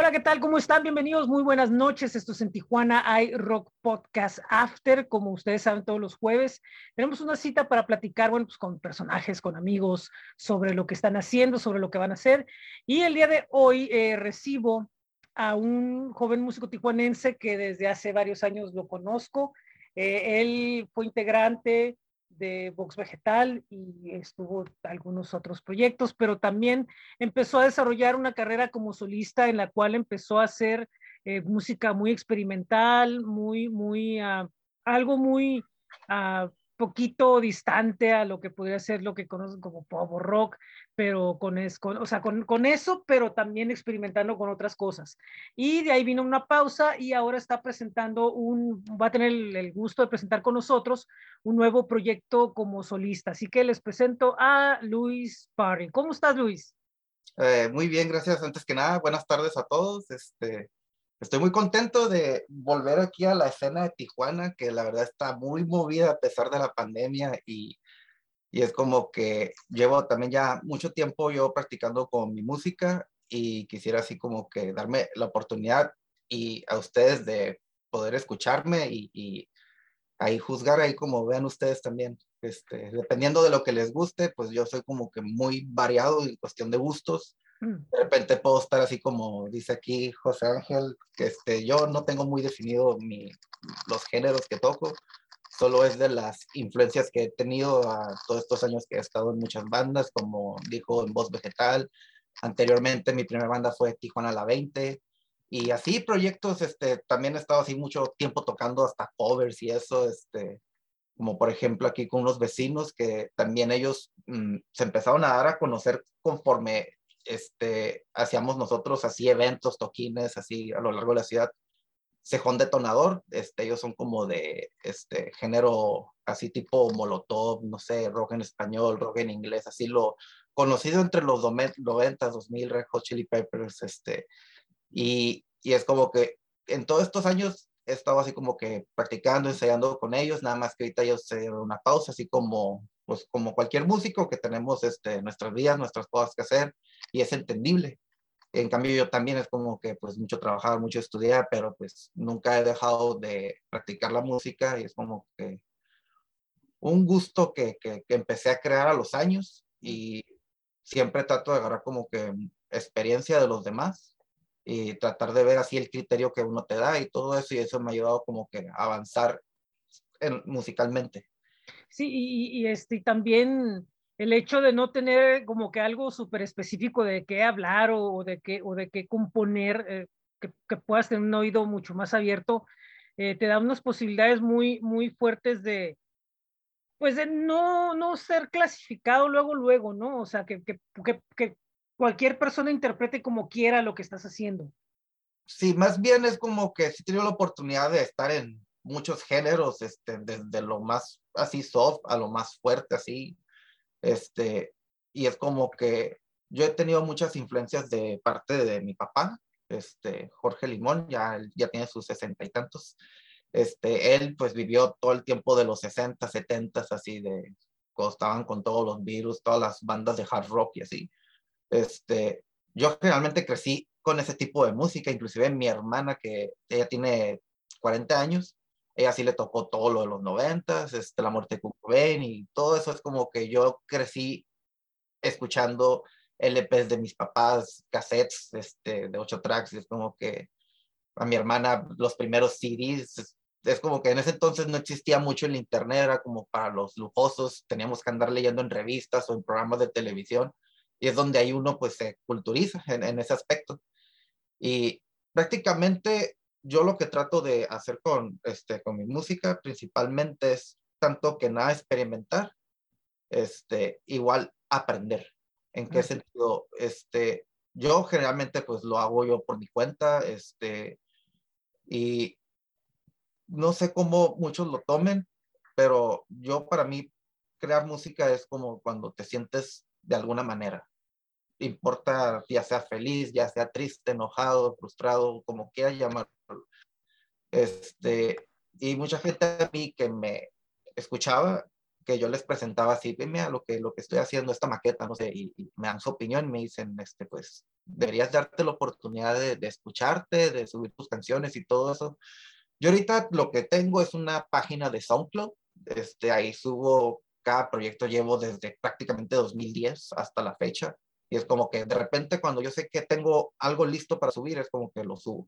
Hola, ¿qué tal? ¿Cómo están? Bienvenidos, muy buenas noches. Esto es en Tijuana hay Rock Podcast After, como ustedes saben, todos los jueves. Tenemos una cita para platicar, bueno, pues con personajes, con amigos, sobre lo que están haciendo, sobre lo que van a hacer. Y el día de hoy eh, recibo a un joven músico tijuanense que desde hace varios años lo conozco. Eh, él fue integrante de Vox Vegetal y estuvo algunos otros proyectos, pero también empezó a desarrollar una carrera como solista en la cual empezó a hacer eh, música muy experimental, muy, muy, uh, algo muy uh, poquito distante a lo que podría ser lo que conocen como pop rock, pero con, es, con o sea, con, con, eso, pero también experimentando con otras cosas. Y de ahí vino una pausa y ahora está presentando un, va a tener el, gusto de presentar con nosotros un nuevo proyecto como solista. Así que les presento a Luis Parry. ¿Cómo estás, Luis? Eh, muy bien, gracias. Antes que nada, buenas tardes a todos. Este, Estoy muy contento de volver aquí a la escena de Tijuana, que la verdad está muy movida a pesar de la pandemia y, y es como que llevo también ya mucho tiempo yo practicando con mi música y quisiera así como que darme la oportunidad y a ustedes de poder escucharme y, y ahí juzgar ahí como vean ustedes también. Este, dependiendo de lo que les guste, pues yo soy como que muy variado en cuestión de gustos. De repente puedo estar así como dice aquí José Ángel, que este, yo no tengo muy definido mi, los géneros que toco, solo es de las influencias que he tenido a todos estos años que he estado en muchas bandas, como dijo en Voz Vegetal. Anteriormente mi primera banda fue Tijuana La 20 y así proyectos, este, también he estado así mucho tiempo tocando hasta covers y eso, este, como por ejemplo aquí con unos vecinos que también ellos mm, se empezaron a dar a conocer conforme este, hacíamos nosotros así eventos, toquines, así a lo largo de la ciudad. Cejón Detonador, este, ellos son como de este género así tipo Molotov, no sé, rock en español, rock en inglés, así lo conocido entre los 90, 2000, Red Hot Chili Peppers, este, y, y es como que en todos estos años he estado así como que practicando, ensayando con ellos, nada más que ahorita ellos se dieron una pausa, así como, pues como cualquier músico que tenemos este, nuestras vidas, nuestras cosas que hacer, y es entendible. En cambio, yo también es como que pues mucho trabajar, mucho estudiar, pero pues nunca he dejado de practicar la música y es como que un gusto que, que, que empecé a crear a los años y siempre trato de agarrar como que experiencia de los demás y tratar de ver así el criterio que uno te da y todo eso y eso me ha ayudado como que a avanzar en, musicalmente. Sí, y, y, este, también el hecho de no tener como que algo súper específico de qué hablar o, de qué, o de qué componer, eh, que, que, puedas tener un oído mucho más abierto, eh, te da unas posibilidades muy, muy fuertes de, pues de no, no ser clasificado luego, luego, ¿no? O sea, que, que, que, cualquier persona interprete como quiera lo que estás haciendo. Sí, más bien es como que sí he la oportunidad de estar en muchos géneros, este, desde lo más así soft a lo más fuerte, así, este, y es como que yo he tenido muchas influencias de parte de mi papá, este, Jorge Limón, ya, ya tiene sus sesenta y tantos. Este, él pues vivió todo el tiempo de los 60, 70, así de, cuando estaban con todos los virus, todas las bandas de hard rock y así. Este, yo generalmente crecí con ese tipo de música, inclusive mi hermana que ella tiene 40 años, ella sí le tocó todo lo de los noventas, este, la muerte de Kurt y todo eso es como que yo crecí escuchando LPs de mis papás, cassettes este, de ocho tracks, es como que a mi hermana los primeros CDs, es, es, como que en ese entonces no existía mucho el internet, era como para los lujosos, teníamos que andar leyendo en revistas o en programas de televisión, y es donde ahí uno pues se culturiza en, en ese aspecto. Y prácticamente yo lo que trato de hacer con, este, con mi música principalmente es tanto que nada experimentar, este, igual aprender. ¿En qué sentido? Este, yo generalmente pues lo hago yo por mi cuenta, este, y no sé cómo muchos lo tomen, pero yo para mí crear música es como cuando te sientes de alguna manera. Importa ya sea feliz, ya sea triste, enojado, frustrado, como quieras llamarlo este, y mucha gente a mí que me escuchaba, que yo les presentaba así, mira lo que, lo que estoy haciendo, esta maqueta, no sé, y, me dan su opinión y me dicen, este, pues, deberías darte la oportunidad de, de, escucharte, de subir tus canciones y todo eso. Yo ahorita lo que tengo es una página de SoundCloud, este, ahí subo cada proyecto, llevo desde prácticamente 2010 hasta la fecha, y es como que de repente cuando yo sé que tengo algo listo para subir, es como que lo subo.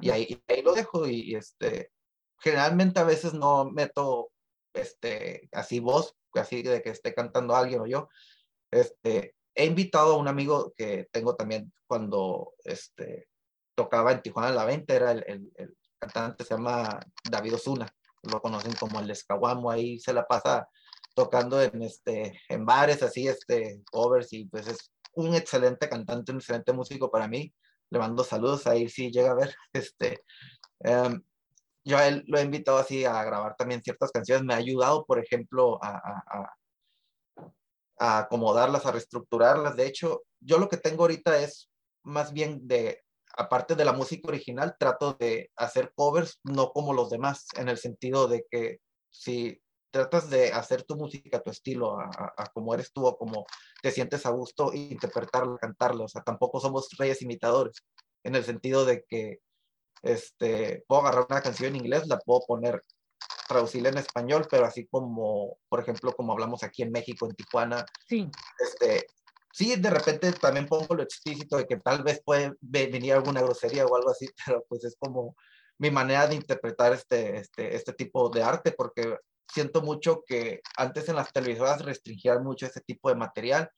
Y ahí, ahí lo dejo y, este, generalmente a veces no meto este, así voz, así de que esté cantando alguien o yo. Este, he invitado a un amigo que tengo también cuando este, tocaba en Tijuana la 20, era el, el, el cantante, se llama David Osuna, lo conocen como el Escaguamo, ahí se la pasa tocando en, este, en bares, así, este, covers, y pues es un excelente cantante, un excelente músico para mí. Le mando saludos ahí si llega a ver. Este, um, yo a él lo he invitado así a grabar también ciertas canciones. Me ha ayudado, por ejemplo, a, a, a acomodarlas, a reestructurarlas. De hecho, yo lo que tengo ahorita es más bien de, aparte de la música original, trato de hacer covers no como los demás, en el sentido de que si tratas de hacer tu música, tu estilo, a, a, como eres tú o como te sientes a gusto, interpretarlo, cantarlo. O sea, tampoco somos reyes imitadores, en el sentido de que este, puedo agarrar una canción en inglés, la puedo poner, traducirla en español, pero así como, por ejemplo, como hablamos aquí en México, en Tijuana. Sí. Este, sí, de repente también pongo lo explícito de que tal vez puede venir alguna grosería o algo así, pero pues es como mi manera de interpretar este, este, este tipo de arte, porque siento mucho que antes en las televisoras restringían mucho ese tipo de material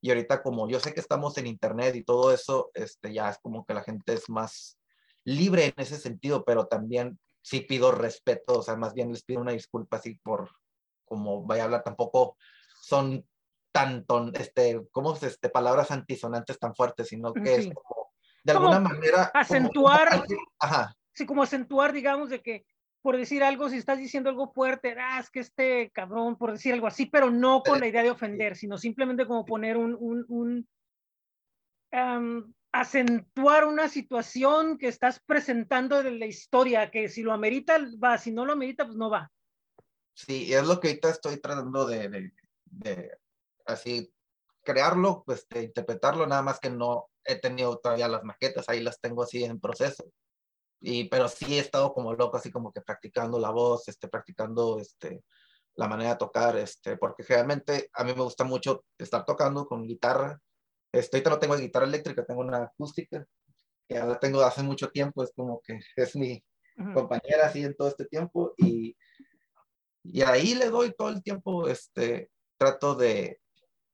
y ahorita como yo sé que estamos en internet y todo eso, este, ya es como que la gente es más libre en ese sentido, pero también sí pido respeto, o sea, más bien les pido una disculpa así por como vaya a hablar, tampoco son tanto, este, como este, palabras antisonantes tan fuertes, sino que sí. es como, de alguna manera... Acentuar, como, ajá. Sí, como acentuar, digamos, de que por decir algo, si estás diciendo algo fuerte, ah, es que este cabrón, por decir algo así, pero no con la idea de ofender, sino simplemente como poner un, un, un um, acentuar una situación que estás presentando de la historia, que si lo amerita, va, si no lo amerita, pues no va. Sí, es lo que ahorita estoy tratando de, de, de así crearlo, pues, de interpretarlo, nada más que no he tenido todavía las maquetas, ahí las tengo así en proceso y, pero sí he estado como loco, así como que practicando la voz, este, practicando este, la manera de tocar, este, porque realmente a mí me gusta mucho estar tocando con guitarra. Este, ahorita no tengo guitarra eléctrica, tengo una acústica, que ahora tengo hace mucho tiempo, es como que es mi compañera así en todo este tiempo y, y ahí le doy todo el tiempo, este, trato de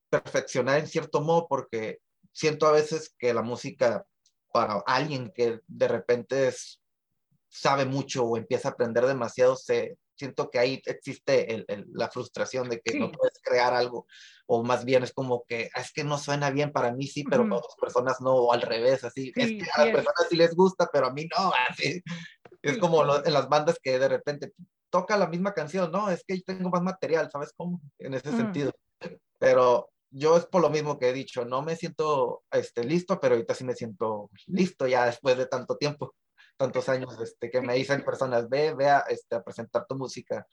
perfeccionar en cierto modo porque siento a veces que la música para alguien que de repente es, sabe mucho o empieza a aprender demasiado, se, siento que ahí existe el, el, la frustración de que sí. no puedes crear algo, o más bien es como que ah, es que no suena bien para mí, sí, pero uh -huh. para otras personas no, o al revés, así, sí, es que a las personas sí les gusta, pero a mí no, así. Es como lo, en las bandas que de repente toca la misma canción, no, es que yo tengo más material, ¿sabes cómo? En ese uh -huh. sentido. Pero yo es por lo mismo que he dicho, no me siento este, listo, pero ahorita sí me siento listo ya después de tanto tiempo tantos años este, que me dicen personas, ve, ve a, este, a presentar tu música,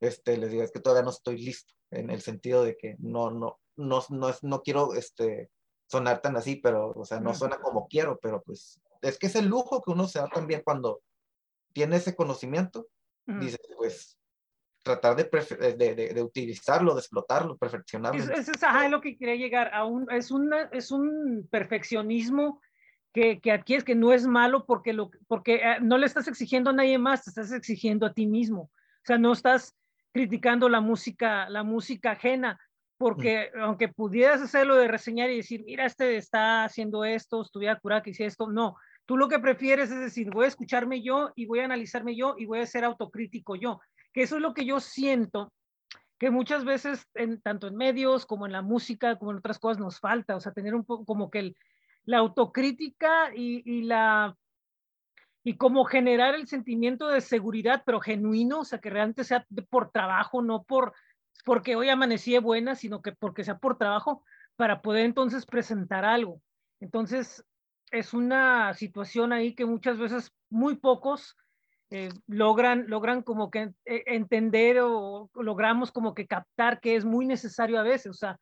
este, les digo, es que todavía no estoy listo, en el sentido de que no, no, no, no, es, no quiero este, sonar tan así, pero, o sea, no suena como quiero, pero pues es que es el lujo que uno se da también cuando tiene ese conocimiento, dice, pues tratar de, de, de, de, utilizarlo, de explotarlo, perfeccionarlo. Es, es, es ajá, lo que quería llegar a un, es, una, es un perfeccionismo que, que adquieres que no es malo porque, lo, porque eh, no le estás exigiendo a nadie más, te estás exigiendo a ti mismo. O sea, no estás criticando la música, la música ajena, porque mm. aunque pudieras hacerlo de reseñar y decir, mira, este está haciendo esto, estuviera curado que hiciera esto, no. Tú lo que prefieres es decir, voy a escucharme yo y voy a analizarme yo y voy a ser autocrítico yo. Que eso es lo que yo siento que muchas veces, en, tanto en medios como en la música, como en otras cosas, nos falta. O sea, tener un poco como que la autocrítica y, y, la y cómo generar el sentimiento de seguridad, pero genuino, o sea, que realmente sea por trabajo, no por porque hoy amanecí buena, sino que porque sea por trabajo, para poder entonces presentar algo. Entonces, es una situación ahí que muchas veces muy pocos eh, logran, logran como que eh, entender o logramos como que captar que es muy necesario a veces, o sea,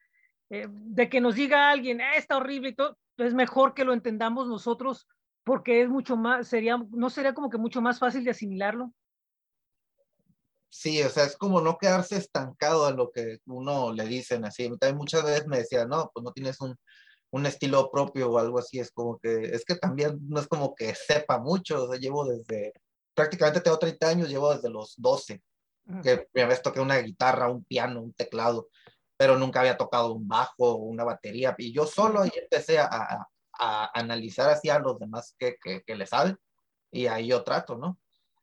eh, de que nos diga alguien, ah, está horrible y todo, es mejor que lo entendamos nosotros porque es mucho más, sería, no sería como que mucho más fácil de asimilarlo. Sí, o sea, es como no quedarse estancado a lo que uno le dicen así. También muchas veces me decía, no, pues no tienes un, un estilo propio o algo así. Es como que, es que también no es como que sepa mucho. O sea, llevo desde, prácticamente tengo 30 años, llevo desde los 12, que primera vez toqué una guitarra, un piano, un teclado, pero nunca había tocado un bajo o una batería. Y yo solo ahí empecé a, a, a analizar así a los demás que, que, que le saben y ahí yo trato, ¿no?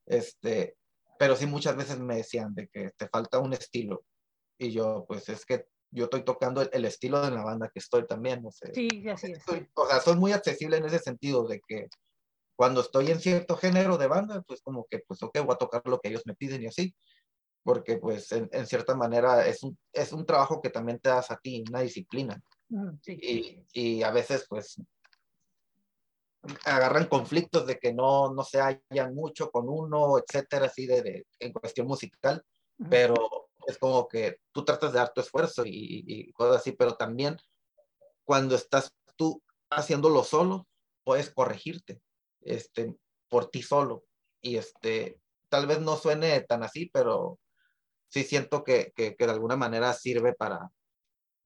Este, pero sí muchas veces me decían de que te falta un estilo y yo pues es que yo estoy tocando el, estilo de la banda que estoy también, no sé. Sí, así es. o sea, soy muy accesible en ese sentido de que cuando estoy en cierto género de banda, pues como que, pues ok, voy a tocar lo que ellos me piden y así, porque pues en, en cierta manera es un, es un trabajo que también te das a ti, una disciplina. sí. y, y, a veces pues agarran conflictos de que no, no se hallan mucho con uno, etcétera, así de, de en cuestión musical, pero es como que tú tratas de dar tu esfuerzo y, y, cosas así, pero también cuando estás tú haciéndolo solo, puedes corregirte este, por ti solo. Y este, tal vez no suene tan así, pero sí siento que, que, que de alguna manera sirve para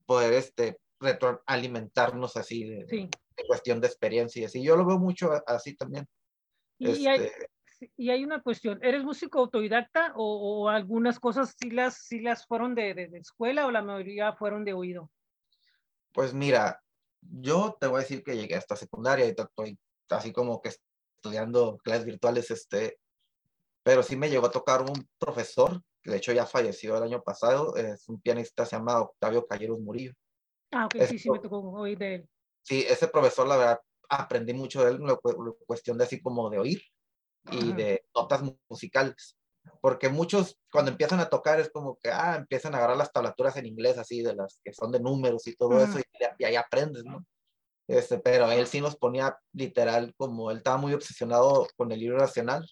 poder este, retroalimentarnos así de, sí cuestión de experiencia y. Yo lo veo mucho así también. Y, hay, este y hay una cuestión, ¿eres músico autodidacta o, algunas cosas sí las, sí las fueron de, de, escuela o la mayoría fueron de oído? Pues mira, yo te voy a decir que llegué hasta secundaria y estoy así como que estudiando clases virtuales, este, pero sí me llegó a tocar un profesor, que de hecho ya falleció el año pasado, es un pianista, se llama Octavio Calleros Murillo. Ah, ok, sí, sí, me tocó oír de él sí, ese profesor, la verdad, aprendí mucho de él, la cuestión de así como de oír y de notas musicales. Porque muchos, cuando empiezan a tocar, es como que, ah, empiezan a agarrar las tablaturas en inglés, así, de las que son de números y todo eso, y, ahí aprendes, ¿no? Este, pero él sí nos ponía literal, como él estaba muy obsesionado con el libro nacional,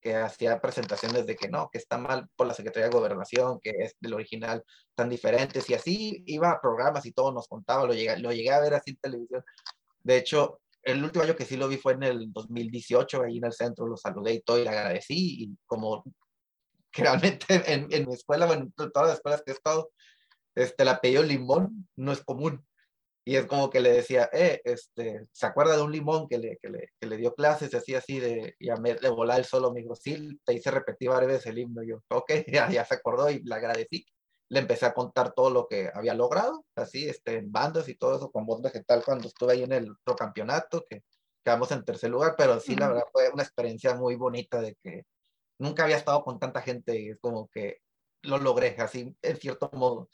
que hacía presentaciones de que no, que está mal por la Secretaría de Gobernación, que es del original tan diferentes, y así iba a programas y todo nos contaba, lo llegué, lo llegué a ver así en televisión. De hecho, el último año que sí lo vi fue en el 2018, ahí en el centro, lo saludé y todo, y le agradecí, y como realmente en, en mi escuela, bueno, en todas las escuelas que he estado, este, el apellido Limón no es común. Y es como que le decía, eh, este, ¿se acuerda de un limón que le, que le, que le dio clases? Así, así de, y a me, de volar el solo, sí, te hice repetir varias veces el himno. Y yo, ok, ya, ya se acordó y le agradecí. Le empecé a contar todo lo que había logrado, así, este, en bandas y todo eso, con voz vegetal cuando estuve ahí en el campeonato, que quedamos en tercer lugar, pero sí, la verdad fue una experiencia muy bonita de que nunca había estado con tanta gente y es como que lo logré, así, en cierto modo.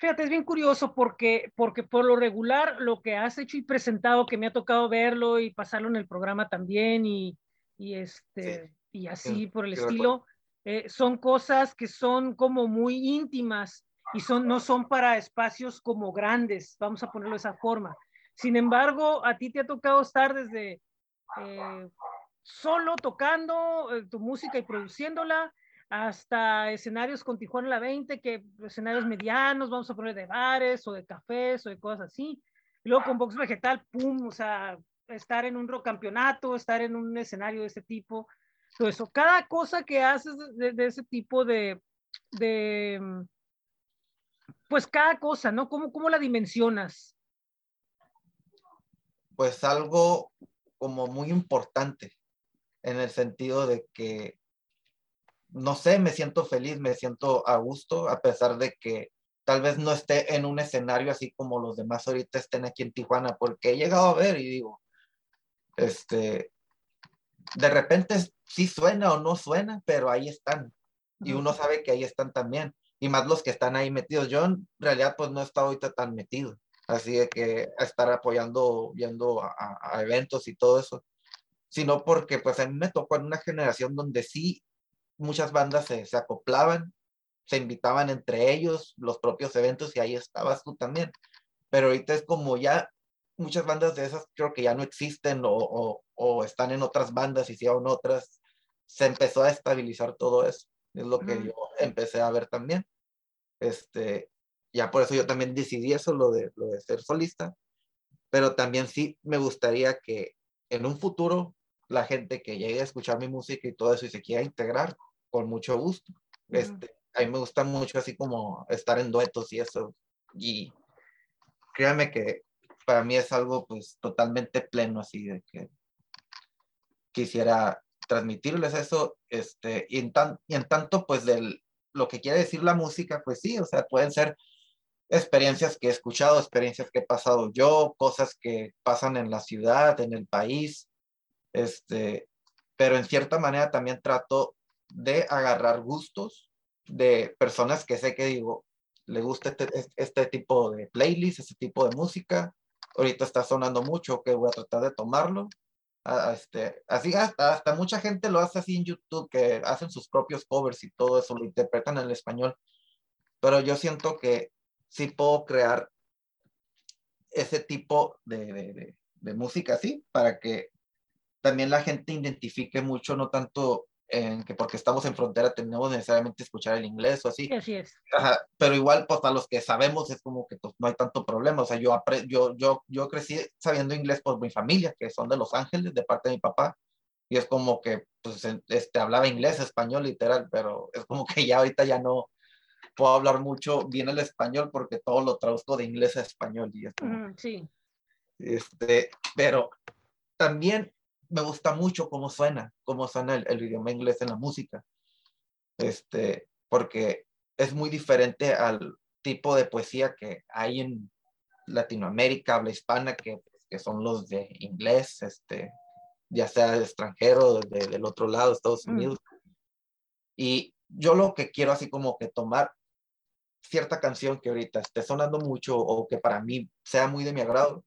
Fíjate, es bien curioso porque, porque por lo regular lo que has hecho y presentado, que me ha tocado verlo y pasarlo en el programa también y, y este, y así por el estilo, eh, son cosas que son como muy íntimas y son, no son para espacios como grandes, vamos a ponerlo de esa forma. Sin embargo, a ti te ha tocado estar desde eh, solo tocando eh, tu música y produciéndola, hasta escenarios con Tijuana la 20, que escenarios medianos, vamos a poner de bares o de cafés o de cosas así. Y luego con Box Vegetal, pum, o sea, estar en un rock campeonato, estar en un escenario de ese tipo, todo eso. Cada cosa que haces de, ese tipo de, de, pues cada cosa, ¿no? ¿Cómo, ¿Cómo la dimensionas? Pues algo como muy importante, en el sentido de que no sé, me siento feliz, me siento a gusto, a pesar de que tal vez no esté en un escenario así como los demás ahorita estén aquí en Tijuana, porque he llegado a ver y digo, este, de repente sí suena o no suena, pero ahí están. Y uno sabe que ahí están también. Y más los que están ahí metidos. Yo en realidad pues no he estado ahorita tan metido. Así de que estar apoyando, viendo a, a eventos y todo eso. Sino porque pues a mí me tocó en una generación donde sí muchas bandas se, se, acoplaban, se invitaban entre ellos, los propios eventos, y ahí estabas tú también. Pero ahorita es como ya muchas bandas de esas creo que ya no existen o, o, o están en otras bandas aún otras, se empezó a estabilizar todo eso. Es lo que yo empecé a ver también. Este, ya por eso yo también decidí eso, lo de, lo de ser solista. pero también sí me gustaría que en un futuro la gente que llegue a escuchar mi música y todo eso y se quiera integrar, con mucho gusto. Este, a mí me gusta mucho así como estar en duetos y eso. Y créanme que para mí es algo pues totalmente pleno así de que quisiera transmitirles eso, este, y en, tan, y en tanto pues del, lo que quiere decir la música, pues sí, o sea, pueden ser experiencias que he escuchado, experiencias que he pasado yo, cosas que pasan en la ciudad, en el país, este, pero en cierta manera también trato de agarrar gustos de personas que sé que digo, le gusta este, este tipo de playlist, este tipo de música, ahorita está sonando mucho, que voy a tratar de tomarlo. este, así hasta, hasta mucha gente lo hace así en YouTube, que hacen sus propios covers y todo eso, lo interpretan en el español. Pero yo siento que sí puedo crear ese tipo de, de, música así para que también la gente identifique mucho, no tanto en que porque estamos en frontera tenemos necesariamente escuchar el inglés o así. Así es. pero igual, pues a los que sabemos es como que pues, no hay tanto problema. O sea, yo, yo, yo, yo crecí sabiendo inglés por mi familia, que son de Los Ángeles, de parte de mi papá. Y es como que, pues, este, hablaba inglés, español, literal, pero es como que ya ahorita ya no, puedo hablar mucho bien el español porque todo lo traduzco de inglés a español. Y sí. Este, pero también me gusta mucho cómo suena, cómo suena el, idioma inglés en la música. Este, porque es muy diferente al tipo de poesía que hay en Latinoamérica, habla hispana, que, que son los de inglés, este, ya sea de extranjero, de, del otro lado, Estados mm. Unidos. Y yo lo que quiero así como que tomar cierta canción que ahorita esté sonando mucho o que para mí sea muy de mi agrado,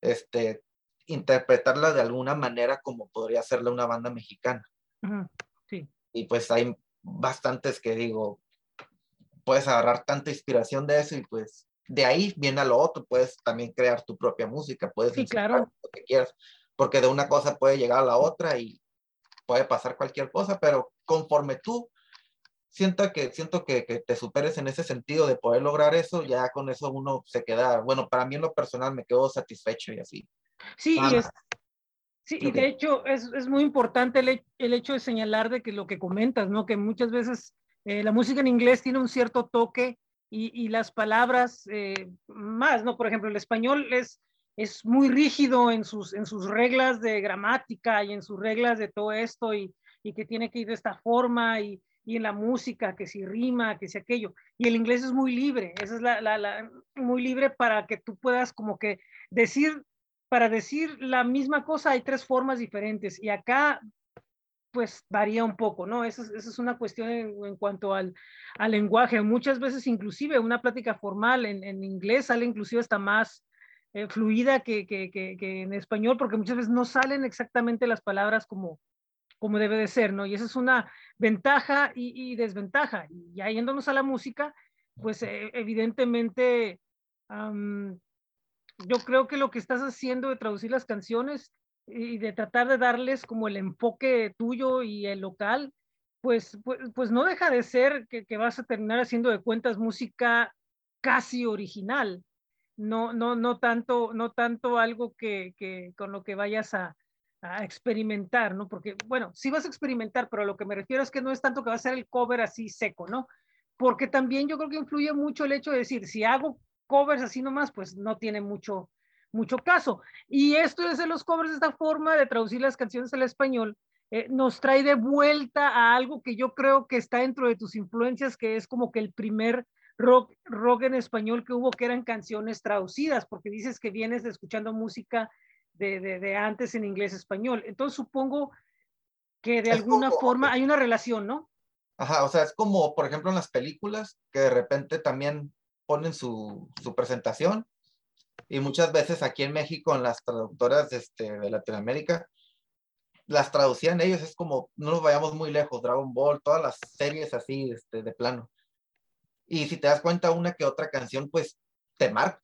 este, interpretarla de alguna manera como podría hacerle una banda mexicana. sí. Y pues hay bastantes que digo, puedes agarrar tanta inspiración de eso y pues de ahí viene a lo otro, puedes también crear tu propia música, puedes sí, claro. lo que quieras, porque de una cosa puede llegar a la otra y puede pasar cualquier cosa, pero conforme tú siento que, siento que, que, te superes en ese sentido de poder lograr eso, ya con eso uno se queda, bueno, para mí en lo personal me quedo satisfecho y así. Sí, y, es, sí y de hecho es, es muy importante el, el, hecho de señalar de que lo que comentas, ¿no? Que muchas veces eh, la música en inglés tiene un cierto toque y, y las palabras eh, más, ¿no? Por ejemplo, el español es, es muy rígido en sus, en sus reglas de gramática y en sus reglas de todo esto y, y que tiene que ir de esta forma y, y en la música, que si rima, que si aquello. Y el inglés es muy libre, esa es la, la, la, muy libre para que tú puedas como que decir, para decir la misma cosa hay tres formas diferentes y acá pues varía un poco, ¿no? Esa es, esa es una cuestión en, en cuanto al, al, lenguaje. Muchas veces inclusive una plática formal en, en inglés sale inclusive hasta más eh, fluida que, que, que, que en español porque muchas veces no salen exactamente las palabras como, como debe de ser, ¿no? Y esa es una ventaja y, desventaja. Y ya yéndonos a la música, pues eh, evidentemente yo creo que lo que estás haciendo de traducir las canciones y de tratar de darles como el enfoque tuyo y el local, pues, pues, pues no deja de ser que, que, vas a terminar haciendo de cuentas música casi original. No, no, no tanto, no tanto algo que, que con lo que vayas a, a experimentar, ¿no? Porque, bueno, sí vas a experimentar, pero lo que me refiero es que no es tanto que va a ser el cover así seco, ¿no? Porque también yo creo que influye mucho el hecho de decir, si hago covers así nomás, pues no tiene mucho, mucho caso. Y esto de hacer los covers esta forma, de traducir las canciones al español, eh, nos trae de vuelta a algo que yo creo que está dentro de tus influencias, que es como que el primer rock, rock en español que hubo, que eran canciones traducidas, porque dices que vienes escuchando música de, de, de antes en inglés-español. Entonces supongo que de alguna forma hay una relación, ¿no? Ajá, o sea, es como, por ejemplo, en las películas, que de repente también ponen su, su presentación, y muchas veces aquí en México, en las traductoras este, de Latinoamérica, las traducían ellos, es como, no nos vayamos muy lejos, Dragon Ball, todas las series así, este, de plano. Y si te das cuenta, una que otra canción, pues, te marca,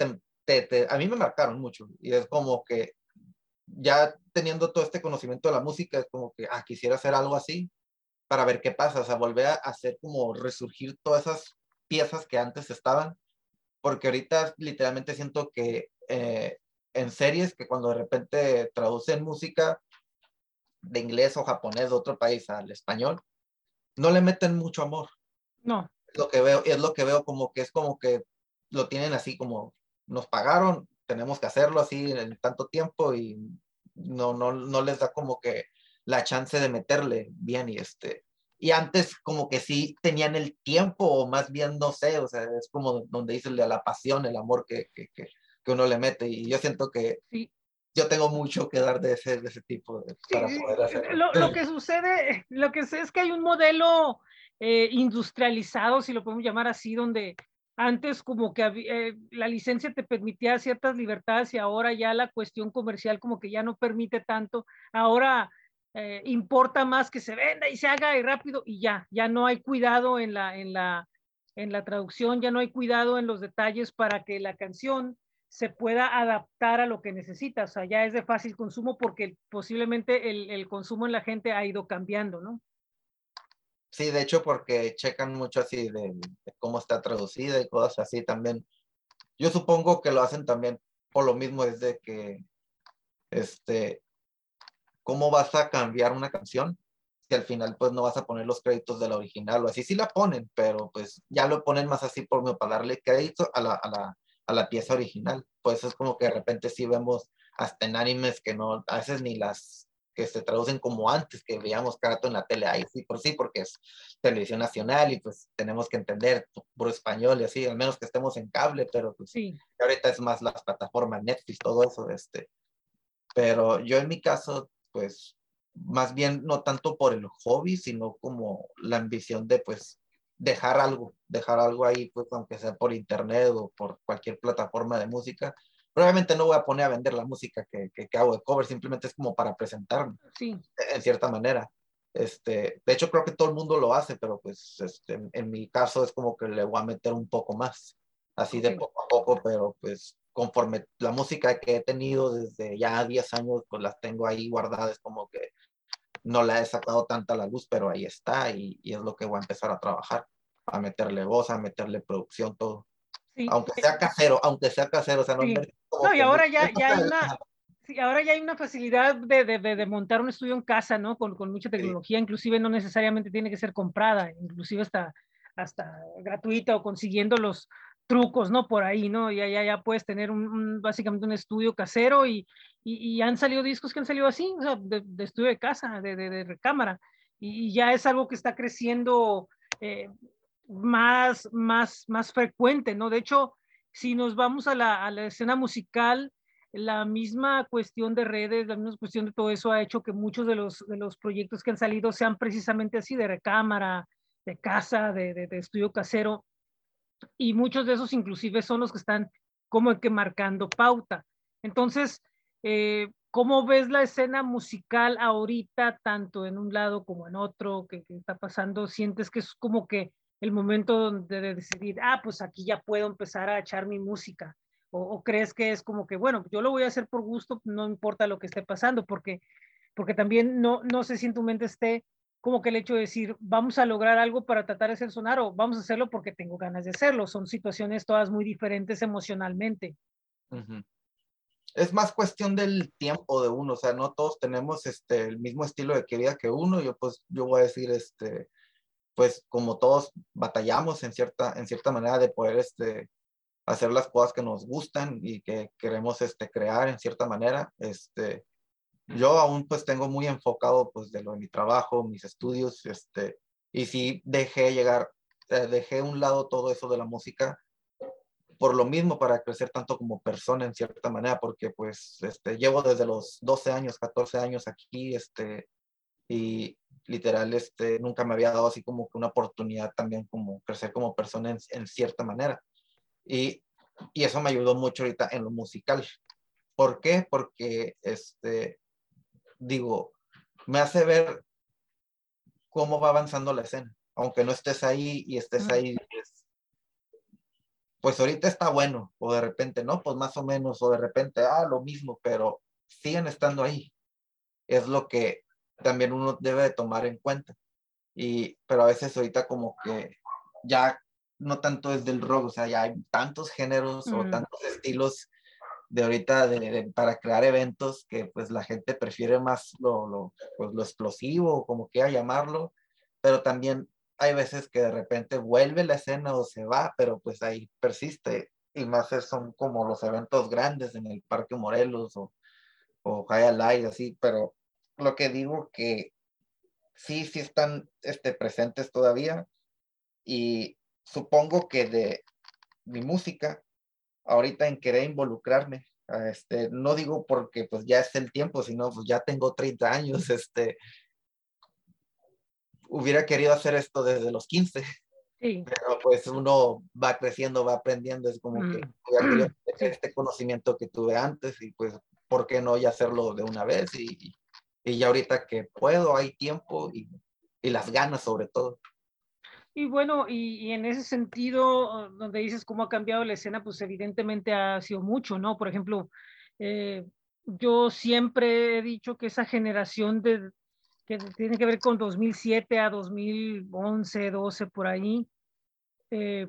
te, te, a mí me marcaron mucho, y es como que ya teniendo todo este conocimiento de la música, es como que, ah, quisiera hacer algo así para ver qué pasa, o sea, volver a hacer como resurgir todas esas piezas que antes estaban, porque ahorita literalmente siento que eh, en series que cuando de repente traducen música de inglés o japonés de otro país al español, no le meten mucho amor. No. Es lo que veo, es lo que veo como que es como que lo tienen así como nos pagaron, tenemos que hacerlo así en tanto tiempo y no, no, no les da como que la chance de meterle bien y este, y antes como que sí tenían el tiempo o más bien no sé, o sea, es como donde dice la pasión, el amor que, que, que, que uno le mete y yo siento que sí. yo tengo mucho que dar de ese, de ese tipo de, para Sí, poder hacerlo. Lo, lo que sucede, lo que sé es que hay un modelo eh, industrializado, si lo podemos llamar así, donde antes como que eh, la licencia te permitía ciertas libertades y ahora ya la cuestión comercial como que ya no permite tanto. Ahora eh, importa más que se venda y se haga y rápido y ya, ya no hay cuidado en la, en la, en la traducción, ya no hay cuidado en los detalles para que la canción se pueda adaptar a lo que necesita. O sea, ya es de fácil consumo porque posiblemente el, el consumo en la gente ha ido cambiando, ¿no? Sí, de hecho, porque checan mucho así de, cómo está traducida y cosas así también. Yo supongo que lo hacen también por lo mismo, es de que, este, ¿cómo vas a cambiar una canción? Si al final pues no vas a poner los créditos de la original o así, sí la ponen, pero pues ya lo ponen más así por para darle crédito a la, a la, a la pieza original. Pues es como que de repente sí vemos hasta en animes que no, a veces ni las que se traducen como antes, que veíamos cada rato en la tele, ahí sí por sí, porque es televisión nacional y pues tenemos que entender por español y así, al menos que estemos en cable, pero pues Sí, ahorita es más las plataformas Netflix, todo eso, este. Pero yo en mi caso, pues, más bien no tanto por el hobby, sino como la ambición de, pues, dejar algo, dejar algo ahí, pues, aunque sea por internet o por cualquier plataforma de música. Probablemente no voy a poner a vender la música que, que, que hago de cover, simplemente es como para presentarme, sí, en cierta manera. Este, de hecho, creo que todo el mundo lo hace, pero pues este, en, en mi caso es como que le voy a meter un poco más, así de poco a poco, pero pues conforme la música que he tenido desde ya 10 años, pues las tengo ahí guardadas, como que no la he sacado tanta a la luz, pero ahí está y, y es lo que voy a empezar a trabajar, a meterle voz, a meterle producción, todo. sí. Aunque sea casero, aunque sea casero, o sea, no Sí. No, y ahora ya, ya hay una, sí, ahora ya hay una facilidad de, de, de, de montar un estudio en casa, ¿no? Con, con mucha tecnología, inclusive no necesariamente tiene que ser comprada, inclusive hasta, hasta gratuita o consiguiendo los trucos, ¿no? Por ahí, ¿no? Ya, ya, ya puedes tener un, un- básicamente un estudio casero y, y, han salido discos que han salido así, de, estudio de casa, de, de, recámara, y, ya es algo que está creciendo eh, más, más, más frecuente, ¿no? De hecho, si nos vamos a la, a la escena musical, la misma cuestión de redes, la misma cuestión de todo eso ha hecho que muchos de los, de los proyectos que han salido sean precisamente así, de recámara, de casa, de, de estudio casero, y muchos de esos inclusive son los que están como que marcando pauta. Entonces, eh, ¿cómo ves la escena musical ahorita, tanto en un lado como en otro, que, que está pasando? ¿Sientes que es como que el momento de, de decidir, ah, pues aquí ya puedo empezar a echar mi música? O, o, crees que es como que, bueno, yo lo voy a hacer por gusto, no importa lo que esté pasando, porque, porque también no, no sé si en tu mente esté como que el hecho de decir, vamos a lograr algo para tratar de hacer sonar o vamos a hacerlo porque tengo ganas de hacerlo. Son situaciones todas muy diferentes emocionalmente. Uh -huh. Es más cuestión del tiempo de uno, o sea, no todos tenemos este, el mismo estilo de querida que uno. Yo pues, yo voy a decir, este, pues como todos batallamos en cierta, en cierta manera de poder este, hacer las cosas que nos gustan y que queremos este, crear en cierta manera. Este, yo aún pues tengo muy enfocado pues de lo de mi trabajo, mis estudios, este, y sí dejé llegar, eh, dejé un lado todo eso de la música por lo mismo para crecer tanto como persona en cierta manera, porque pues este, llevo desde los 12 años, 14 años aquí, este, y literal, este, nunca me había dado así como que una oportunidad también como crecer como persona en, en cierta manera. Y, y, eso me ayudó mucho ahorita en lo musical. ¿Por qué? Porque, este, digo, me hace ver cómo va avanzando la escena. Aunque no estés ahí y estés ahí, pues, pues ahorita está bueno, o de repente, ¿no? Pues más o menos, o de repente, ah, lo mismo, pero siguen estando ahí. Es lo que también uno debe de tomar en cuenta. Y, pero a veces ahorita como que ya no tanto es del rock, o sea, ya hay tantos géneros o tantos estilos de ahorita para crear eventos que pues la gente prefiere más lo, lo, pues, lo explosivo, como quiera llamarlo, pero también hay veces que de repente vuelve la escena o se va, pero pues ahí persiste y más son como los eventos grandes en el Parque Morelos o, o High así, pero lo que digo que sí, sí están este, presentes todavía y supongo que de mi música, ahorita en querer involucrarme, este, no digo porque pues ya es el tiempo, sino pues ya tengo 30 años, este, hubiera querido hacer esto desde los 15. Pero pues uno va creciendo, va aprendiendo, es como que mm. este conocimiento que tuve antes y pues, ¿por qué no ya hacerlo de una vez? Y, y ya ahorita que puedo, hay tiempo y, y las ganas sobre todo. Y bueno, y, en ese sentido, donde dices cómo ha cambiado la escena, pues evidentemente ha sido mucho, ¿no? Por ejemplo, eh, yo siempre he dicho que esa generación de, que tiene que ver con 2007 a 2011, 12, por ahí, eh,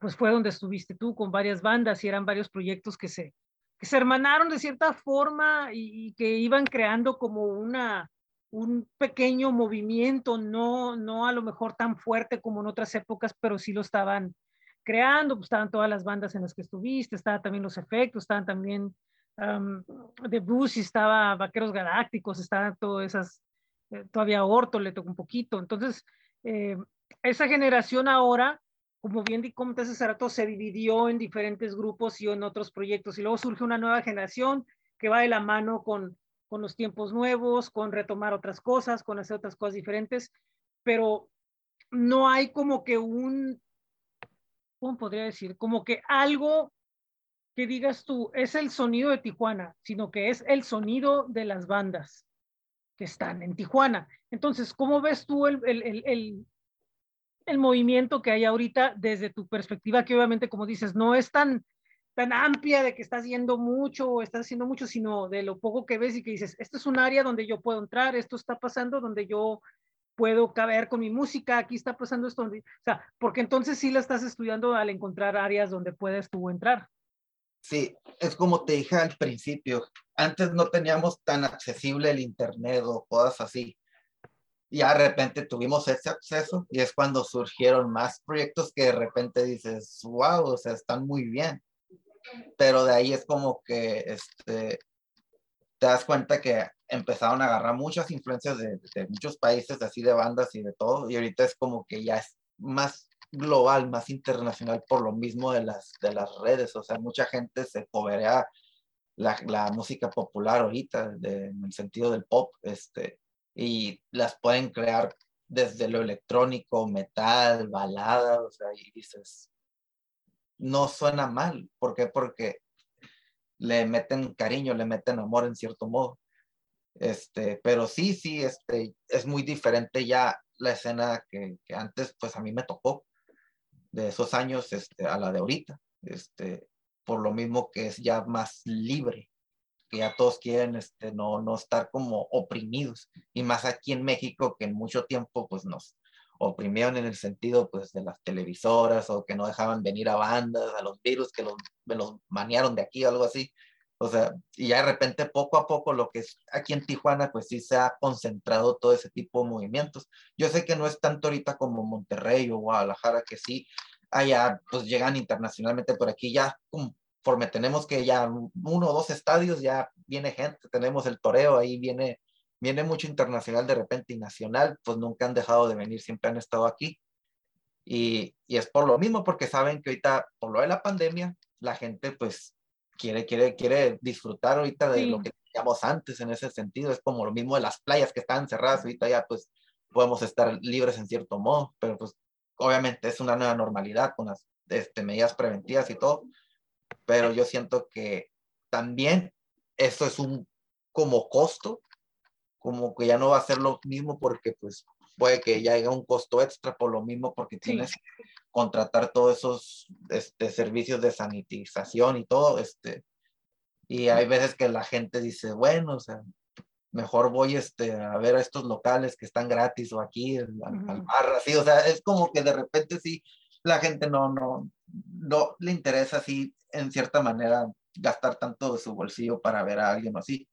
pues fue donde estuviste tú con varias bandas y eran varios proyectos que se, que se hermanaron de cierta forma y que iban creando como una, un pequeño movimiento, no, no a lo mejor tan fuerte como en otras épocas, pero sí lo estaban creando, pues estaban todas las bandas en las que estuviste, estaban también los efectos, estaban también de Bruce, estaba Vaqueros Galácticos, estaban todas esas, eh, todavía Orto le tocó un poquito, entonces eh, esa generación ahora, como bien comentas hace rato, se dividió en diferentes grupos y en otros proyectos, y luego surge una nueva generación que va de la mano con con los tiempos nuevos, con retomar otras cosas, con hacer otras cosas diferentes, pero no hay como que un, ¿cómo podría decir? Como que algo que digas tú, es el sonido de Tijuana, sino que es el sonido de las bandas que están en Tijuana. Entonces, ¿cómo ves tú el, el, el, el movimiento que hay ahorita desde tu perspectiva, que obviamente, como dices, no es tan tan amplia de que estás yendo mucho o estás haciendo mucho, sino de lo poco que ves y que dices, esto es un área donde yo puedo entrar, esto está pasando donde yo puedo caber con mi música, aquí está pasando esto, o sea, porque entonces sí la estás estudiando al encontrar áreas donde puedes tú entrar. Sí, es como te dije al principio, antes no teníamos tan accesible el Internet o cosas así. Y de repente tuvimos ese acceso y es cuando surgieron más proyectos que de repente dices, wow, o sea, están muy bien pero de ahí es como que este, te das cuenta que empezaron a agarrar muchas influencias de, muchos países, así de bandas y de todo, y ahorita es como que ya es más global, más internacional por lo mismo de las, de las redes, o sea, mucha gente se coberea la, la música popular ahorita, en el sentido del pop, este, y las pueden crear desde lo electrónico, metal, balada, o sea, y dices, no suena mal. ¿Por qué? Porque le meten cariño, le meten amor en cierto modo. Este, pero sí, sí, este, es muy diferente ya la escena que, antes, pues a mí me tocó de esos años este, a la de ahorita. Este, por lo mismo que es ya más libre, que ya todos quieren este, no, no estar como oprimidos. Y más aquí en México, que en mucho tiempo pues nos, oprimieron en el sentido pues de las televisoras o que no dejaban venir a bandas, a los virus que los, me los manearon de aquí o algo así. O sea, y ya de repente poco a poco lo que es aquí en Tijuana pues sí se ha concentrado todo ese tipo de movimientos. Yo sé que no es tanto ahorita como Monterrey o Guadalajara que sí allá pues llegan internacionalmente por aquí ya conforme tenemos que ya uno o dos estadios ya viene gente, tenemos el toreo, ahí viene viene mucho internacional de repente y nacional, pues nunca han dejado de venir, siempre han estado aquí. Y, y, es por lo mismo, porque saben que ahorita, por lo de la pandemia, la gente pues quiere, quiere, quiere disfrutar ahorita de lo que teníamos antes en ese sentido. Es como lo mismo de las playas que están cerradas, ahorita ya pues podemos estar libres en cierto modo, pero pues obviamente es una nueva normalidad con las este, medidas preventivas y todo. Pero yo siento que también eso es un como costo como que ya no va a ser lo mismo porque pues puede que ya haya un costo extra por lo mismo porque tienes que contratar todos esos este, servicios de sanitización y todo, este, y hay veces que la gente dice, bueno, o sea, mejor voy este, a ver a estos locales que están gratis o aquí al, bar, así, o sea, es como que de repente sí, la gente no, no, no le interesa así en cierta manera gastar tanto de su bolsillo para ver a alguien así.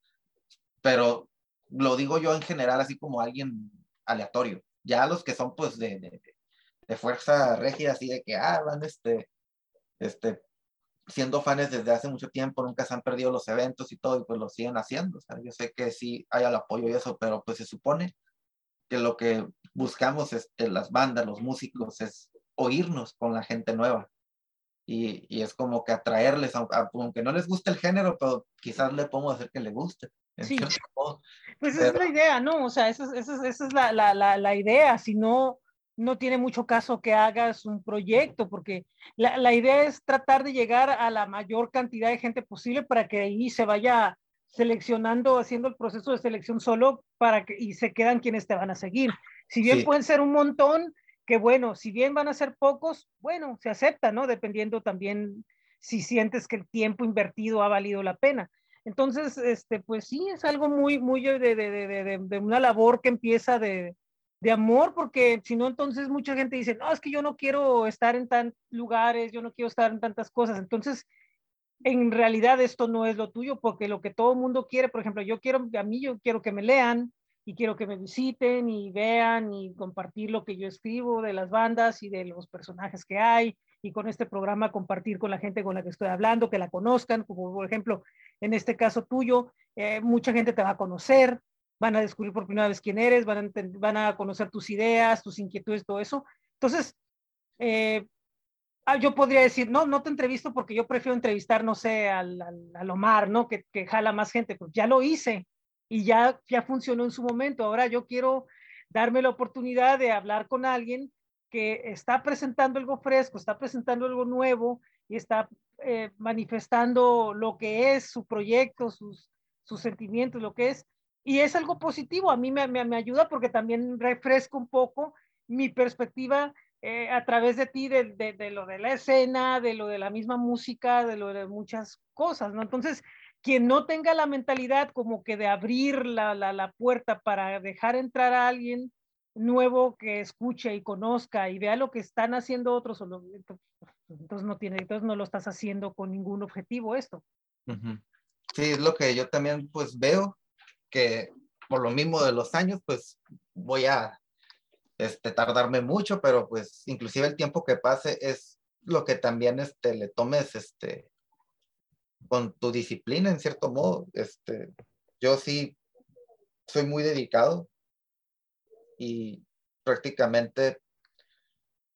Pero lo digo yo en general, así como alguien aleatorio. Ya los que son pues de, de, de fuerza rígida, así de que, ah, van este, este, siendo fans desde hace mucho tiempo, nunca se han perdido los eventos y todo, y pues lo siguen haciendo. O yo sé que sí hay el apoyo y eso, pero pues se supone que lo que buscamos es que las bandas, los músicos, es oírnos con la gente nueva. Y, y es como que atraerles, aunque no les guste el género, pero quizás le podemos hacer que le guste. Sí. Pues esa es la idea, ¿no? O sea, esa, esa, esa es la, la, la, la idea. Si no, no tiene mucho caso que hagas un proyecto, porque la, la, idea es tratar de llegar a la mayor cantidad de gente posible para que ahí se vaya seleccionando, haciendo el proceso de selección solo para que y se quedan quienes te van a seguir. Si bien sí. pueden ser un montón, que bueno, si bien van a ser pocos, bueno, se acepta, ¿no? Dependiendo también si sientes que el tiempo invertido ha valido la pena. Entonces, este, pues sí, es algo muy, muy de, de, de, de una labor que empieza de, de amor, porque si no, entonces mucha gente dice, no, es que yo no quiero estar en tantos lugares, yo no quiero estar en tantas cosas. Entonces, en realidad esto no es lo tuyo, porque lo que todo el mundo quiere, por ejemplo, yo quiero, a mí yo quiero que me lean y quiero que me visiten y vean y compartir lo que yo escribo de las bandas y de los personajes que hay y con este programa compartir con la gente con la que estoy hablando, que la conozcan, como por ejemplo, en este caso tuyo, eh, mucha gente te va a conocer, van a descubrir por primera vez quién eres, van a, van a conocer tus ideas, tus inquietudes, todo eso. Entonces, eh, ah, yo podría decir, no, no te entrevisto porque yo prefiero entrevistar, no sé, al, al, al Omar, ¿no? Que, que, jala más gente, pues ya lo hice y ya, ya funcionó en su momento. Ahora yo quiero darme la oportunidad de hablar con alguien que está presentando algo fresco, está presentando algo nuevo y está eh, manifestando lo que es su proyecto, sus, sentimientos, lo que es, y es algo positivo, a mí me, ayuda porque también refresco un poco mi perspectiva eh, a través de ti, de, lo de la escena, de lo de la misma música, de lo de muchas cosas. Entonces, quien no tenga la mentalidad como que de abrir la puerta para dejar entrar a alguien nuevo que escuche y conozca y vea lo que están haciendo otros, entonces no tiene, entonces no lo estás haciendo con ningún objetivo esto. Sí, es lo que yo también pues veo que por lo mismo de los años, pues voy a este, tardarme mucho, pero pues inclusive el tiempo que pase es lo que también este, le tomes este, con tu disciplina, en cierto modo. Este, yo sí soy muy dedicado y prácticamente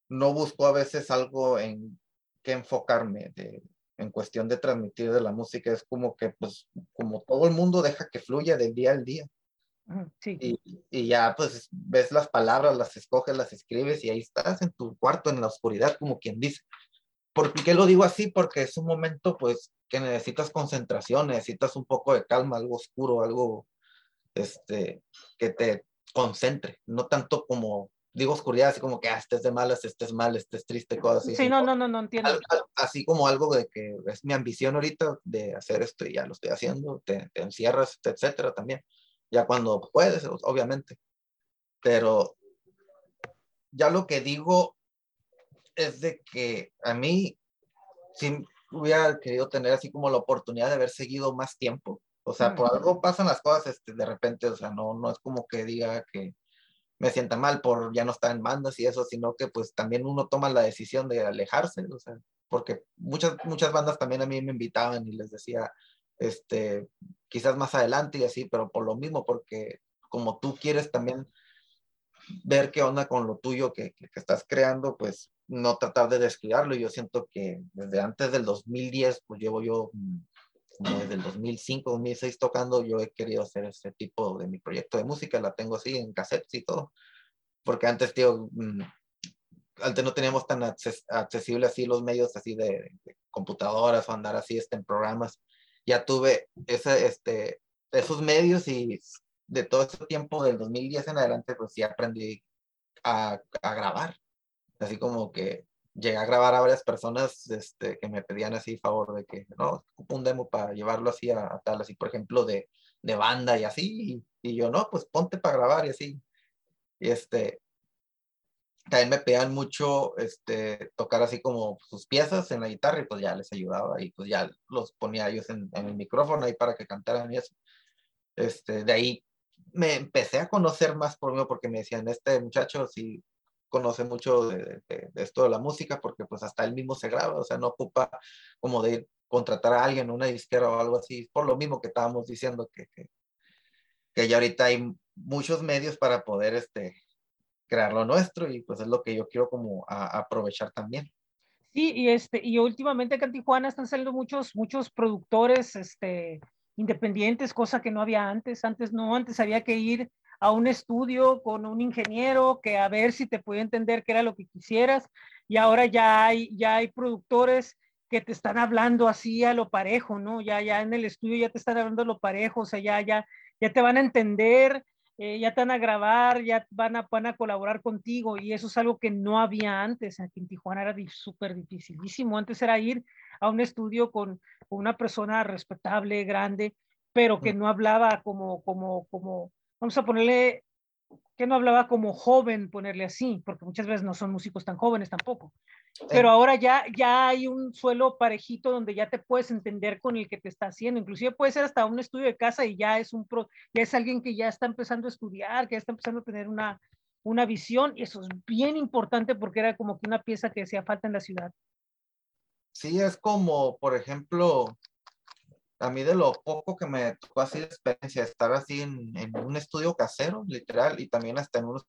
no busco a veces algo en que enfocarme de, en cuestión de transmitir de la música es como que, pues, como todo el mundo deja que fluya del día al día. Sí. Y, y, ya, pues, ves las palabras, las escoges, las escribes y ahí estás en tu cuarto, en la oscuridad, como quien dice. ¿Por qué lo digo así? Porque es un momento, pues, que necesitas concentración, necesitas un poco de calma, algo oscuro, algo, este, que te concentre, no tanto como digo oscuridad, así como que ah, estés de malas, estés mal, estés triste, cosas así. Sí, no, no, no, no entiendo. Así como algo de que es mi ambición ahorita de hacer esto y ya lo estoy haciendo, te, te encierras, etcétera también. Ya cuando puedes, obviamente. Pero ya lo que digo es de que a mí sí hubiera querido tener así como la oportunidad de haber seguido más tiempo. O sea, por algo pasan las cosas este, de repente, o sea, no, no es como que diga que, me sienta mal por ya no estar en bandas y eso, sino que pues también uno toma la decisión de alejarse, o sea, porque muchas, muchas bandas también a mí me invitaban y les decía, este, quizás más adelante y así, pero por lo mismo, porque como tú quieres también ver qué onda con lo tuyo que, que, que estás creando, pues no tratar de descuidarlo. Yo siento que desde antes del 2010, pues llevo yo desde el 2005, 2006 tocando, yo he querido hacer este tipo de mi proyecto de música, la tengo así en cassettes y todo, porque antes, tío, mm, antes no teníamos tan acces accesible así los medios así de, de, computadoras o andar así este, en programas. Ya tuve ese, este, esos medios y de todo ese tiempo del 2010 en adelante, pues sí aprendí a, a grabar. Así como que llegué a grabar a varias personas este, que me pedían así favor de que, no, un demo para llevarlo así a, a tal, así por ejemplo de, de banda y así, y, y, yo, no, pues ponte para grabar y así. Y este, también me pedían mucho este, tocar así como sus piezas en la guitarra y pues ya les ayudaba y pues ya los ponía ellos en, en el micrófono ahí para que cantaran y eso. Este, de ahí me empecé a conocer más por mí porque me decían, este muchacho sí conoce mucho de, esto de la música porque pues hasta él mismo se graba, o sea, no ocupa como de contratar a alguien, una disquera o algo así, por lo mismo que estábamos diciendo que, que, que ya ahorita hay muchos medios para poder este, crear lo nuestro y pues es lo que yo quiero como aprovechar también. Sí, y este, y últimamente acá en Tijuana están saliendo muchos, muchos productores, este, independientes, cosa que no había antes. Antes no, antes había que ir a un estudio con un ingeniero que a ver si te podía entender qué era lo que quisieras. Y ahora ya hay, ya hay productores que te están hablando así a lo parejo, ¿no? Ya, ya en el estudio ya te están hablando a lo parejo, o sea, ya, ya, ya te van a entender eh, ya te van a grabar, ya van a, van a colaborar contigo y eso es algo que no había antes. Aquí en Tijuana era súper dificilísimo. Antes era ir a un estudio con, una persona respetable, grande, pero que no hablaba como, como, como, vamos a ponerle, que no hablaba como joven, ponerle así, porque muchas veces no son músicos tan jóvenes tampoco. Pero ahora ya, ya hay un suelo parejito donde ya te puedes entender con el que te está haciendo. Inclusive puede ser hasta un estudio de casa y ya es, un pro, ya es alguien que ya está empezando a estudiar, que ya está empezando a tener una, una visión. Y eso es bien importante porque era como que una pieza que hacía falta en la ciudad. Sí, es como, por ejemplo, a mí de lo poco que me tocó así de experiencia, estar así en, en un estudio casero, literal, y también hasta en unos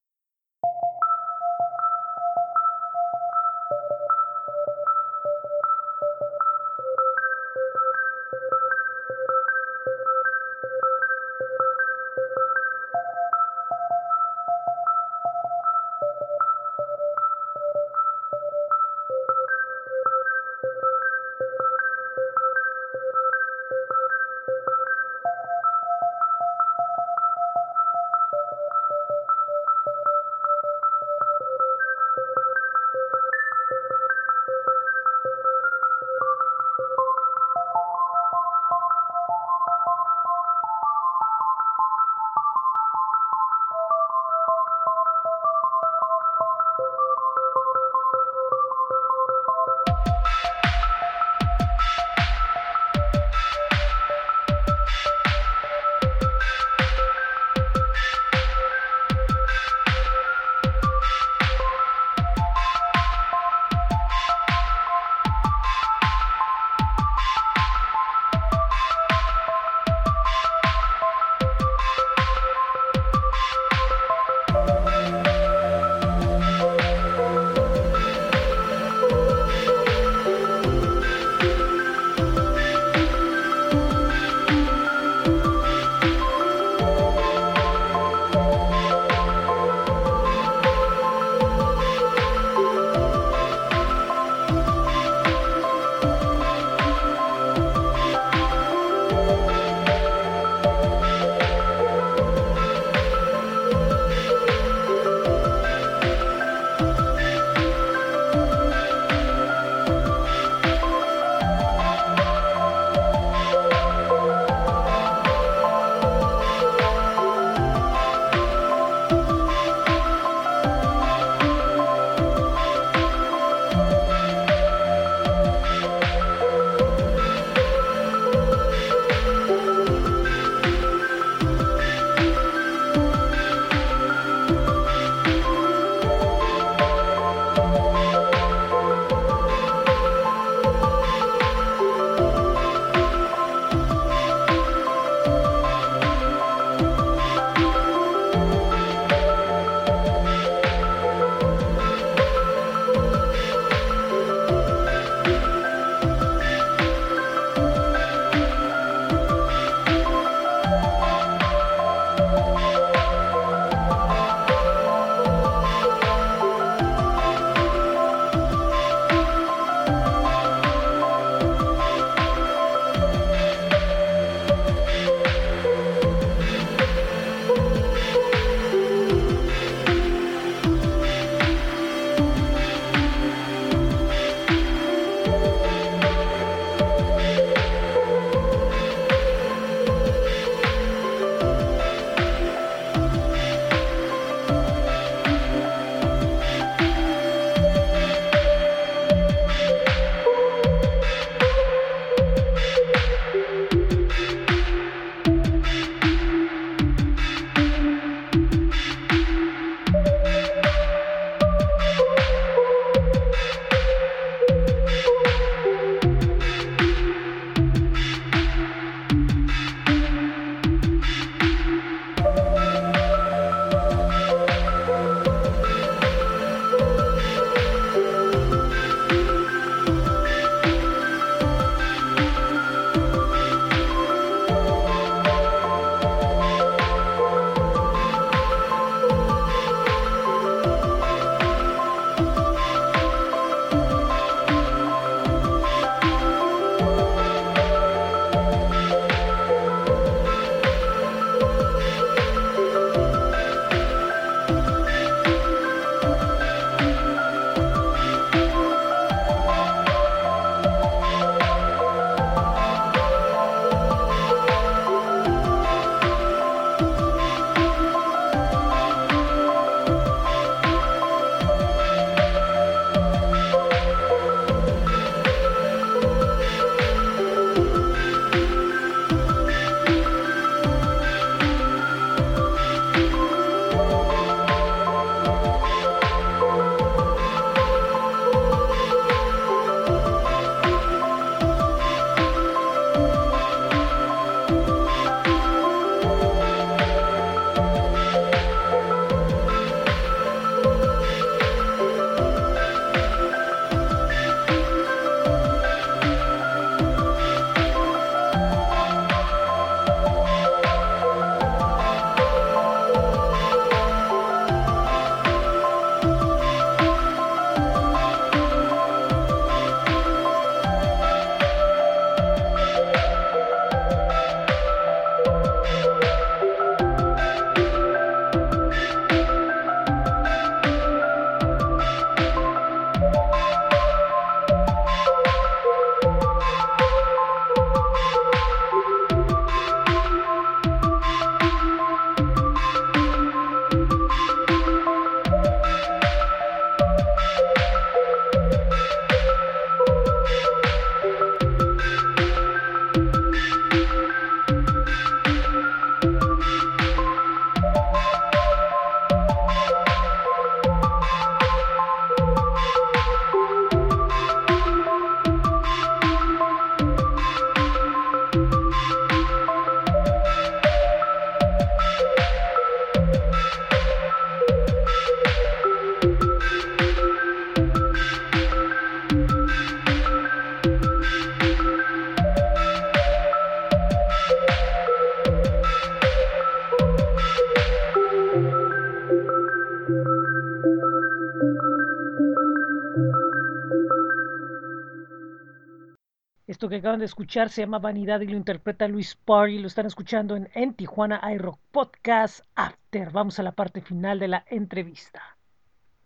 Esto que acaban de escuchar se llama Vanidad y lo interpreta Luis Party. Lo están escuchando en, en Tijuana iRock Podcast After. Vamos a la parte final de la entrevista.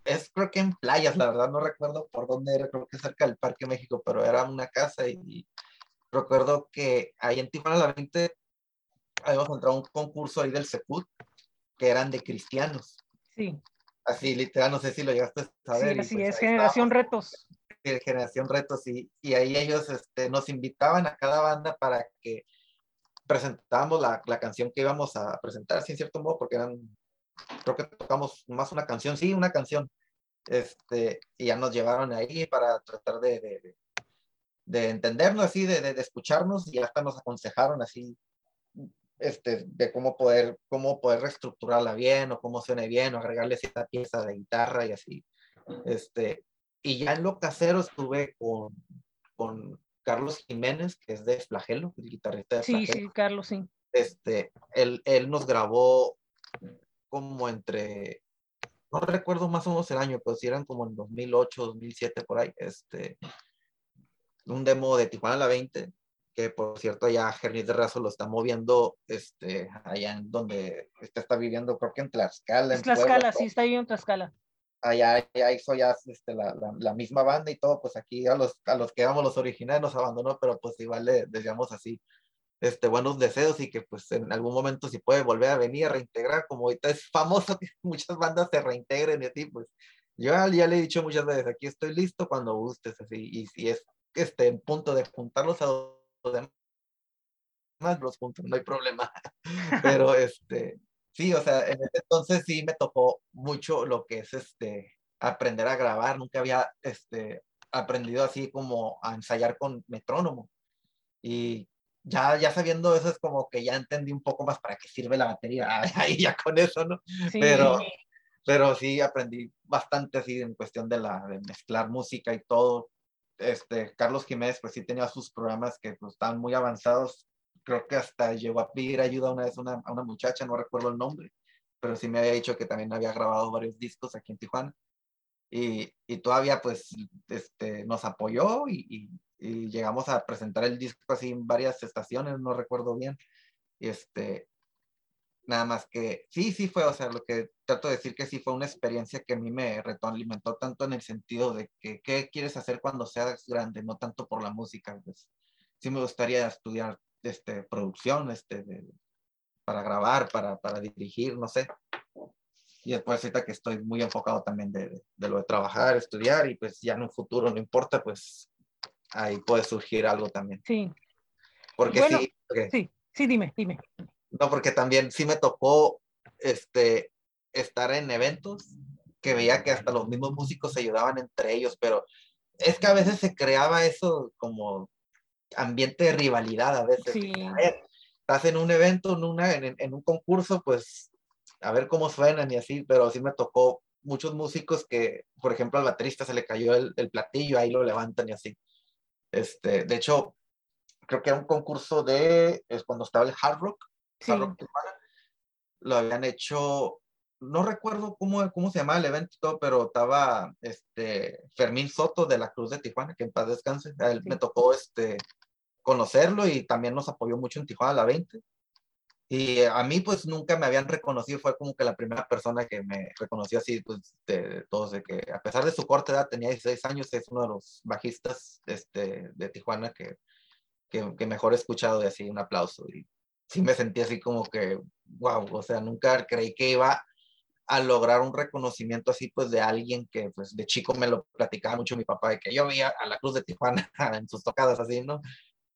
Es creo que en playas, la verdad no recuerdo por dónde era, creo que cerca del Parque México, pero era una casa y, recuerdo que ahí en Tijuana la 20 habíamos encontrado un concurso ahí del Secut que eran de cristianos. Sí. Así, literal, no sé si lo llegaste a saber. Sí, pues es Generación Retos. Generación Retos, y, y ahí ellos este, nos invitaban a cada banda para que presentábamos la, la, canción que íbamos a presentar, sin en cierto modo, porque eran, creo que tocamos más una canción, sí, una canción, este, y ya nos llevaron ahí para tratar de, de, de entendernos así, de, de, escucharnos, y hasta nos aconsejaron así este, de cómo poder, cómo poder reestructurarla bien o cómo suene bien o agregarle cierta pieza de guitarra y así. Este, y ya en lo casero estuve con, con Carlos Jiménez, que es de Flagelo, el guitarrista de Flagelo. Sí, sí, Carlos, sí. Este, él, él nos grabó como entre, no recuerdo más o menos el año, pero si eran como en 2008, 2007, por ahí, este, un demo de Tijuana a la 20, que por cierto ya Gernis de Razo lo está moviendo este, allá en donde está, está viviendo, creo que en Tlaxcala. En Tlaxcala, sí, está viviendo en Tlaxcala. Allá, ya hizo ya este, la, la, misma banda y todo, pues aquí a los, a los que éramos los originales nos abandonó, pero pues igual le decíamos así, este, buenos deseos y que pues en algún momento si puede volver a venir a reintegrar, como ahorita es famoso que muchas bandas se reintegren y así, pues yo ya, le he dicho muchas veces, aquí estoy listo cuando gustes, así, y si es este, en punto de juntarlos a demás los puntos, no hay problema. Pero este, sí, o sea, en ese entonces sí me tocó mucho lo que es este, aprender a grabar. Nunca había este, aprendido así como a ensayar con metrónomo. Y ya, ya sabiendo eso es como que ya entendí un poco más para qué sirve la batería. Ahí ya con eso, ¿no? Pero, pero sí aprendí bastante así en cuestión de, la, de mezclar música y todo este, Carlos Jiménez, pues sí tenía sus programas que pues, estaban muy avanzados. Creo que hasta llegó a pedir ayuda una vez a una, una, muchacha, no recuerdo el nombre, pero sí me había dicho que también había grabado varios discos aquí en Tijuana. Y, y todavía pues este, nos apoyó y, y, llegamos a presentar el disco así en varias estaciones, no recuerdo bien. Y este, Nada más que sí, sí fue, o sea, lo que trato de decir que sí fue una experiencia que a mí me retroalimentó tanto en el sentido de que qué quieres hacer cuando seas grande, no tanto por la música. Pues, sí me gustaría estudiar este, producción, este, para grabar, para, para dirigir, no sé. Y después ahorita que estoy muy enfocado también de, de, lo de trabajar, estudiar y pues ya en un futuro no importa, pues ahí puede surgir algo también. Sí. Porque sí. Sí, sí, dime, dime. No, porque también sí me tocó este, estar en eventos que veía que hasta los mismos músicos se ayudaban entre ellos, pero es que a veces se creaba eso como ambiente de rivalidad a veces. Sí. estás en un evento, en, una, en, un concurso, pues a ver cómo suenan y así, pero sí me tocó muchos músicos que, por ejemplo, al baterista se le cayó el, el platillo, ahí lo levantan y así. Este, de hecho, creo que era un concurso de, es cuando estaba el hard rock, lo habían hecho, no recuerdo cómo, cómo se llamaba el evento, pero estaba este, Fermín Soto de la Cruz de Tijuana, que en paz descanse. A él me tocó este, conocerlo y también nos apoyó mucho en Tijuana la 20. Y a mí pues nunca me habían reconocido, fue como que la primera persona que me reconoció así, pues de todos, de que a pesar de su corta edad, tenía 16 años, es uno de los bajistas este, de Tijuana que, que, que mejor he escuchado de así un aplauso. Y sí me sentí así como que, wow, o sea, nunca creí que iba a lograr un reconocimiento así, pues de alguien que, pues de chico me lo platicaba mucho mi papá, de que yo veía a la Cruz de Tijuana en sus tocadas así, ¿no?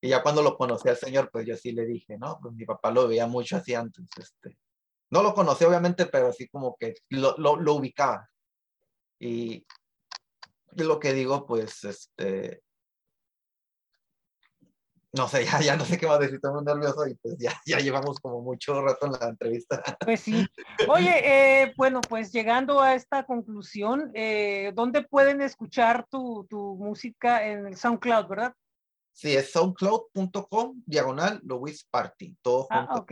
Y ya cuando lo conocí al señor, pues yo sí le dije, ¿no? Pues mi papá lo veía mucho así antes, este. No lo conocí obviamente, pero así como que lo, lo, ubicaba. Y lo que digo, pues, este, no sé, ya, ya no sé qué más decir, estoy muy nervioso y pues ya, ya llevamos como mucho rato en la entrevista. Pues sí. Oye, eh, bueno, pues llegando a esta conclusión, eh, ¿dónde pueden escuchar tu, tu, música en el SoundCloud, verdad? Sí, es soundcloud.com, diagonal, Louis Party, todo ah, junto. Ah, ok.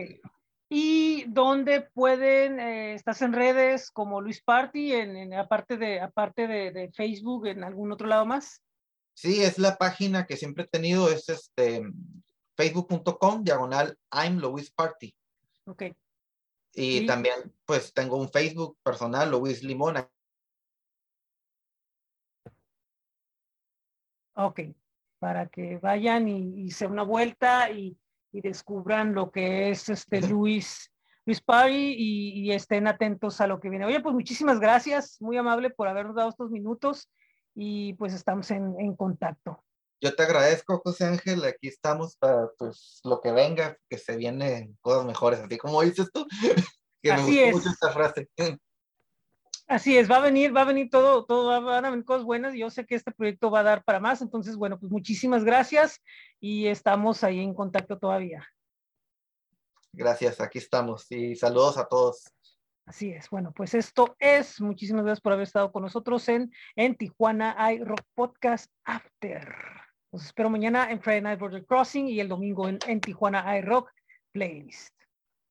¿Y dónde pueden, eh, estás en redes como Luis Party, en, en aparte, de, aparte de, de Facebook, en algún otro lado más? Sí, es la página que siempre he tenido, es este facebook.com diagonal I'm Louis Party. Ok. Y, también, pues, tengo un Facebook personal, Luis Limona. Ok, para que vayan y, se una vuelta y, descubran lo que es este Luis, Luis Party y, estén atentos a lo que viene. Oye, pues muchísimas gracias, muy amable por habernos dado estos minutos y pues estamos en, en contacto. Yo te agradezco, José Ángel. Aquí estamos para pues lo que venga, que se vienen cosas mejores, así como dices tú. que así me es. mucho esta frase. Así es, va a venir, va a venir todo, todo, van a venir cosas buenas. Yo sé que este proyecto va a dar para más. Entonces, bueno, pues muchísimas gracias y estamos ahí en contacto todavía. Gracias, aquí estamos y saludos a todos. Así es, bueno, pues esto es. Muchísimas gracias por haber estado con nosotros en, en Tijuana iRock Podcast After. Los espero mañana en Friday Night Border Crossing y el domingo en, en Tijuana iRock Playlist.